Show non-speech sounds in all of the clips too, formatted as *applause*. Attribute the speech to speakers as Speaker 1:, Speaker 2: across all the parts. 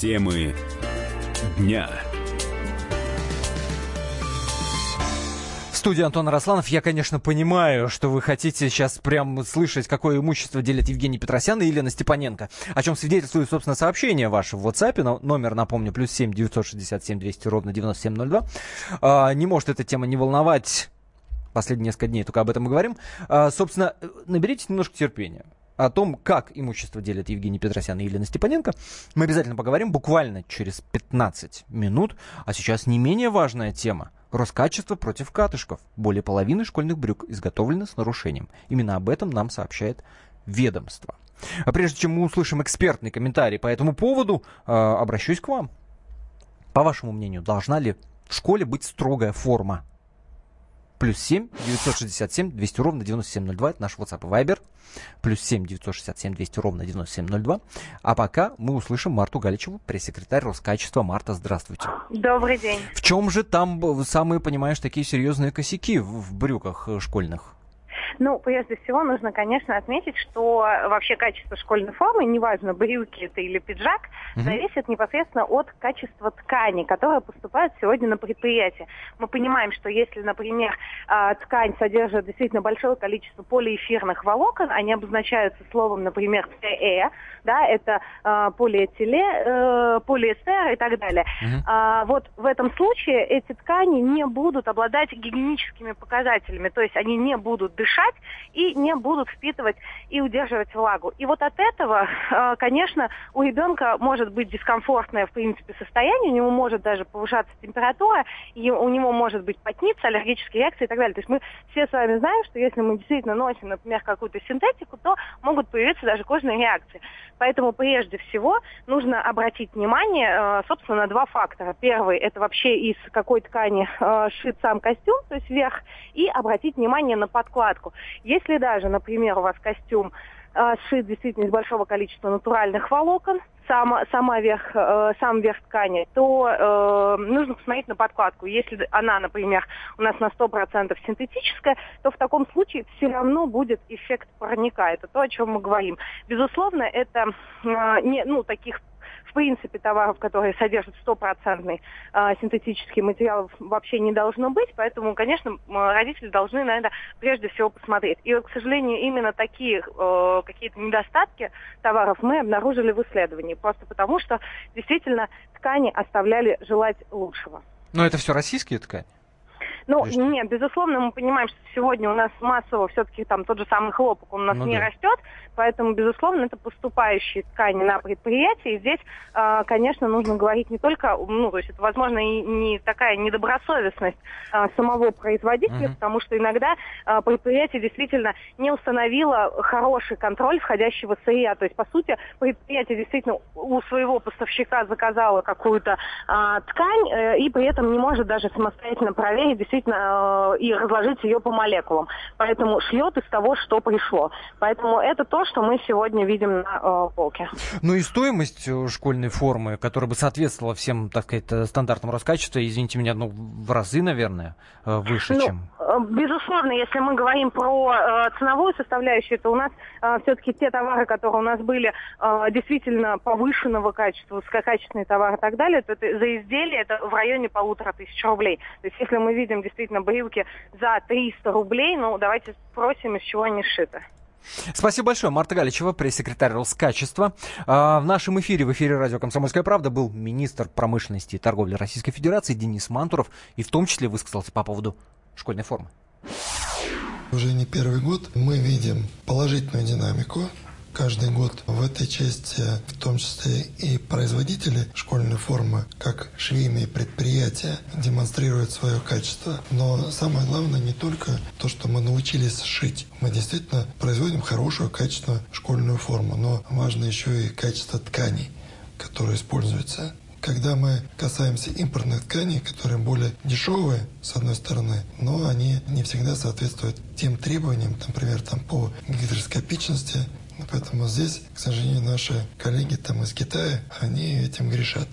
Speaker 1: Темы дня.
Speaker 2: студии Антон Росланов. Я, конечно, понимаю, что вы хотите сейчас прям слышать, какое имущество делят Евгений Петросян и Елена Степаненко. О чем свидетельствует, собственно, сообщение ваше в WhatsApp. Номер, напомню, плюс 7 967 200 ровно 9702. А, не может эта тема не волновать последние несколько дней, только об этом мы говорим. А, собственно, наберите немножко терпения о том, как имущество делят Евгений Петросян и Елена Степаненко, мы обязательно поговорим буквально через 15 минут. А сейчас не менее важная тема. Роскачество против катышков. Более половины школьных брюк изготовлены с нарушением. Именно об этом нам сообщает ведомство. А прежде чем мы услышим экспертный комментарий по этому поводу, э, обращусь к вам. По вашему мнению, должна ли в школе быть строгая форма? Плюс 7 967 200 ровно 9702. Это наш WhatsApp и Viber. Плюс 7 967 200 ровно 9702. А пока мы услышим Марту Галичеву, пресс-секретарь Роскачества. Марта, здравствуйте.
Speaker 3: Добрый день.
Speaker 2: В чем же там самые, понимаешь, такие серьезные косяки в брюках э, школьных?
Speaker 3: Ну, прежде всего, нужно, конечно, отметить, что вообще качество школьной формы, неважно, брюки это или пиджак, угу. зависит непосредственно от качества ткани, которая поступает сегодня на предприятие. Мы понимаем, что если, например, а, ткань содержит действительно большое количество полиэфирных волокон, они обозначаются словом, например, ТЭ, да, это э, полиэтиле, э, полиэстер и так далее. Uh-huh. А, вот в этом случае эти ткани не будут обладать гигиеническими показателями, то есть они не будут дышать и не будут впитывать и удерживать влагу. И вот от этого, э, конечно, у ребенка может быть дискомфортное, в принципе, состояние, у него может даже повышаться температура, и у него может быть потница, аллергические реакции и так далее. То есть мы все с вами знаем, что если мы действительно носим, например, какую-то синтетику, то могут появиться даже кожные реакции. Поэтому прежде всего нужно обратить внимание, э, собственно, на два фактора. Первый – это вообще из какой ткани э, шит сам костюм, то есть верх, и обратить внимание на подкладку. Если даже, например, у вас костюм э, сшит действительно из большого количества натуральных волокон, сам, сама верх, э, сам верх ткани, то э, нужно посмотреть на подкладку. Если она, например, у нас на 100% синтетическая, то в таком случае все равно будет эффект парника. Это то, о чем мы говорим. Безусловно, это э, не, ну, таких в принципе, товаров, которые содержат стопроцентный э, синтетический материал, вообще не должно быть. Поэтому, конечно, родители должны на это прежде всего посмотреть. И, к сожалению, именно такие э, какие-то недостатки товаров мы обнаружили в исследовании. Просто потому, что действительно ткани оставляли желать лучшего.
Speaker 2: Но это все российские ткани?
Speaker 3: Ну, нет, безусловно, мы понимаем, что сегодня у нас массово все-таки там тот же самый хлопок, он у нас ну, не да. растет, поэтому, безусловно, это поступающие ткани на предприятии. И здесь, э, конечно, нужно говорить не только, ну, то есть это, возможно, и не такая недобросовестность э, самого производителя, mm-hmm. потому что иногда э, предприятие действительно не установило хороший контроль входящего сырья. То есть, по сути, предприятие действительно у своего поставщика заказало какую-то ткань э, и при этом не может даже самостоятельно проверить, действительно, действительно э, и разложить ее по молекулам. Поэтому шьет из того, что пришло. Поэтому это то, что мы сегодня видим на э, полке.
Speaker 2: Ну и стоимость э, школьной формы, которая бы соответствовала всем, так сказать, стандартам Роскачества, извините меня, ну, в разы, наверное, выше, ну, чем...
Speaker 3: Безусловно, если мы говорим про ценовую составляющую, то у нас все-таки те товары, которые у нас были действительно повышенного качества, высококачественные товары и так далее, то это, за изделие это в районе полутора тысяч рублей. То есть если мы видим действительно брюки за 300 рублей, ну давайте спросим, из чего они сшиты.
Speaker 2: Спасибо большое. Марта Галичева, пресс-секретарь Роскачества. А, в нашем эфире, в эфире радио «Комсомольская правда» был министр промышленности и торговли Российской Федерации Денис Мантуров и в том числе высказался по поводу школьной формы.
Speaker 4: Уже не первый год мы видим положительную динамику каждый год в этой части, в том числе и производители школьной формы, как швейные предприятия, демонстрируют свое качество. Но самое главное не только то, что мы научились шить. Мы действительно производим хорошую, качественную школьную форму, но важно еще и качество тканей, которые используются. Когда мы касаемся импортных тканей, которые более дешевые, с одной стороны, но они не всегда соответствуют тем требованиям, например, там, по гидроскопичности, Поэтому здесь, к сожалению, наши коллеги там из Китая, они этим грешат.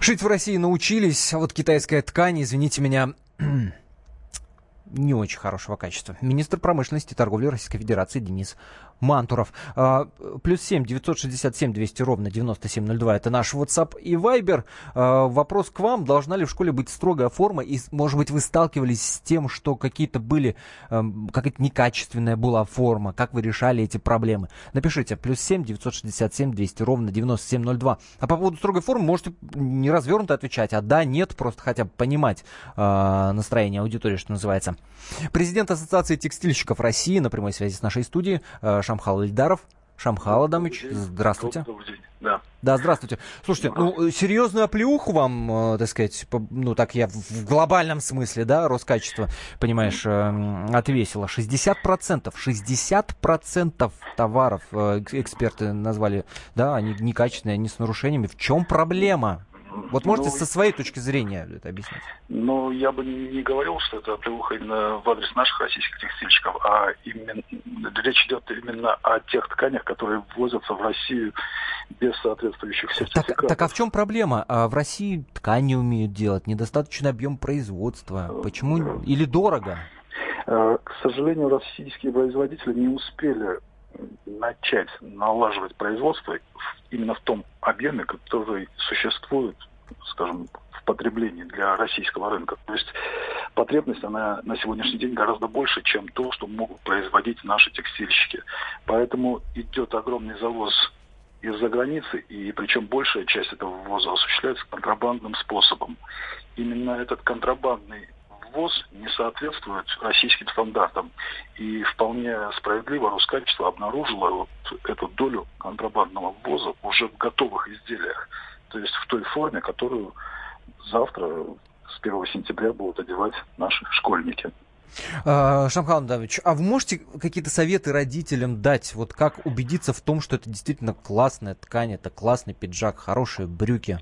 Speaker 2: Шить в России научились, а вот китайская ткань, извините меня, *clears throat* не очень хорошего качества. Министр промышленности и торговли Российской Федерации Денис Мантуров. А, плюс 7 967 200 ровно 9702 это наш WhatsApp и Viber. А, вопрос к вам. Должна ли в школе быть строгая форма? И, может быть, вы сталкивались с тем, что какие-то были, а, какая-то некачественная была форма? Как вы решали эти проблемы? Напишите. Плюс 7 967 200 ровно 9702. А по поводу строгой формы можете не развернуто отвечать, а да, нет, просто хотя бы понимать э, настроение аудитории, что называется. Президент Ассоциации текстильщиков России на прямой связи с нашей студией э, Шамхал Ильдаров. Шамхал Адамович, здравствуйте.
Speaker 5: Добрый день. Да.
Speaker 2: Да, здравствуйте. Слушайте, ну, серьезную оплеуху вам, э, так сказать, ну, так я в глобальном смысле, да, Роскачество, понимаешь, э, отвесило. 60%, 60% товаров эксперты назвали, да, они некачественные, они с нарушениями. В чем проблема? Вот можете ну, со своей точки зрения это объяснить?
Speaker 5: Ну, я бы не говорил, что это оплеуха именно в адрес наших российских текстильщиков, а именно речь идет именно о тех тканях, которые ввозятся в Россию без соответствующих сертификатов.
Speaker 2: Так, так а в чем проблема? А в России ткани умеют делать, недостаточный объем производства. Почему? Или дорого?
Speaker 5: Э, к сожалению, российские производители не успели начать налаживать производство именно в том объеме, который существует, скажем, в потреблении для российского рынка. То есть потребность, она на сегодняшний день гораздо больше, чем то, что могут производить наши текстильщики. Поэтому идет огромный завоз из-за границы, и причем большая часть этого ввоза осуществляется контрабандным способом. Именно этот контрабандный ввоз не соответствует российским стандартам. И вполне справедливо Роскачество обнаружило вот эту долю контрабандного ввоза уже в готовых изделиях. То есть в той форме, которую завтра, с 1 сентября, будут одевать наши школьники.
Speaker 2: А, Шамхан Давич, а вы можете какие-то советы родителям дать, вот как убедиться в том, что это действительно классная ткань, это классный пиджак, хорошие брюки?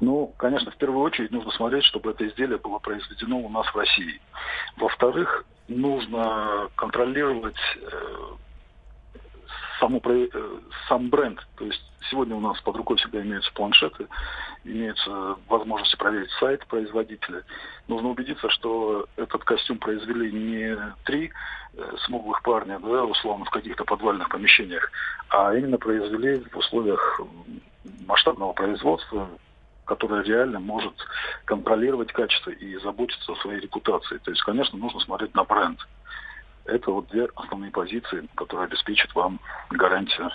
Speaker 5: Ну, конечно, в первую очередь нужно смотреть, чтобы это изделие было произведено у нас в России. Во-вторых, нужно контролировать э, саму, э, сам бренд. То есть сегодня у нас под рукой всегда имеются планшеты, имеются возможности проверить сайт производителя. Нужно убедиться, что этот костюм произвели не три э, смуглых парня, да, условно, в каких-то подвальных помещениях, а именно произвели в условиях масштабного производства которая реально может контролировать качество и заботиться о своей репутации. То есть, конечно, нужно смотреть на бренд. Это вот две основные позиции, которые обеспечат вам гарантию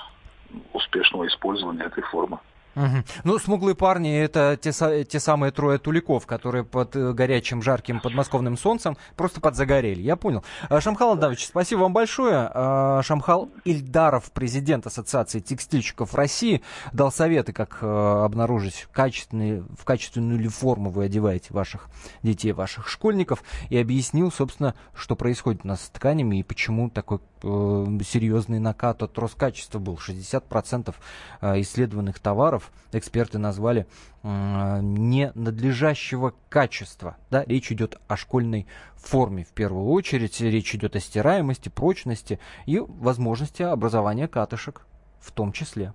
Speaker 5: успешного использования этой формы.
Speaker 2: Угу. Ну, смуглые парни это те, те самые трое туликов, которые под э, горячим, жарким подмосковным солнцем просто подзагорели. Я понял. А, Шамхал Алдавович, спасибо вам большое. А, Шамхал Ильдаров, президент Ассоциации текстильщиков России, дал советы, как э, обнаружить качественные, в качественную ли форму вы одеваете ваших детей, ваших школьников, и объяснил, собственно, что происходит у нас с тканями и почему такой э, серьезный накат от Роскачества был. 60% исследованных товаров товаров эксперты назвали э, ненадлежащего качества. Да? Речь идет о школьной форме в первую очередь. Речь идет о стираемости, прочности и возможности образования катышек в том числе.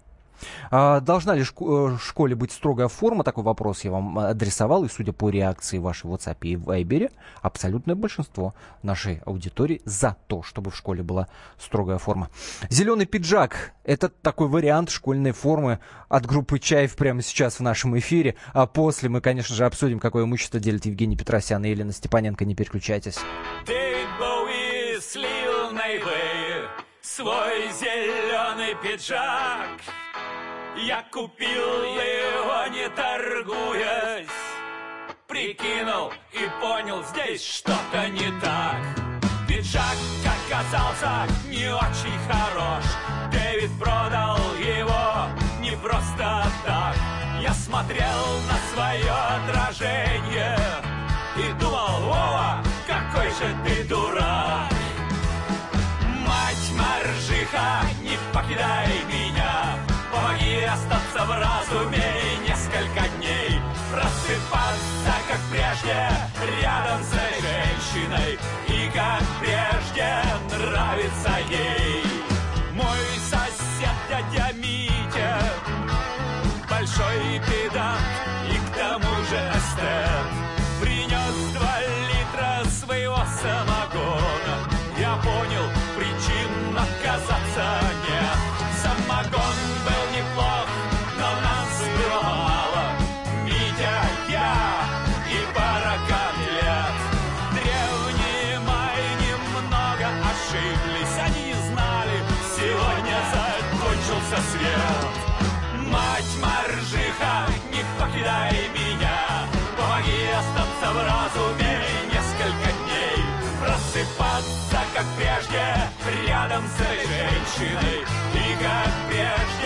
Speaker 2: А должна ли в э, школе быть строгая форма? Такой вопрос я вам адресовал, и судя по реакции вашей в WhatsApp и в Viber, абсолютное большинство нашей аудитории за то, чтобы в школе была строгая форма. Зеленый пиджак – это такой вариант школьной формы от группы Чаев прямо сейчас в нашем эфире. А после мы, конечно же, обсудим, какое имущество делит Евгений Петросян и Елена Степаненко. Не переключайтесь. свой зеленый пиджак. Я купил его, не торгуясь. Прикинул и понял, здесь что-то не так. Пиджак оказался не очень хорош. Дэвид продал его не просто так. Я смотрел на свое отражение И думал, Вова, какой же ты дурак! Мать Маржиха, не покидай меня остаться в разуме несколько дней Просыпаться, как прежде, рядом с женщиной. И как прежде нравится ей. Мой сосед дядя Митя Большой педант
Speaker 6: Маржиха, не покидай меня Помоги остаться в разуме несколько дней. Просыпаться, как прежде, рядом с этой женщиной. И как прежде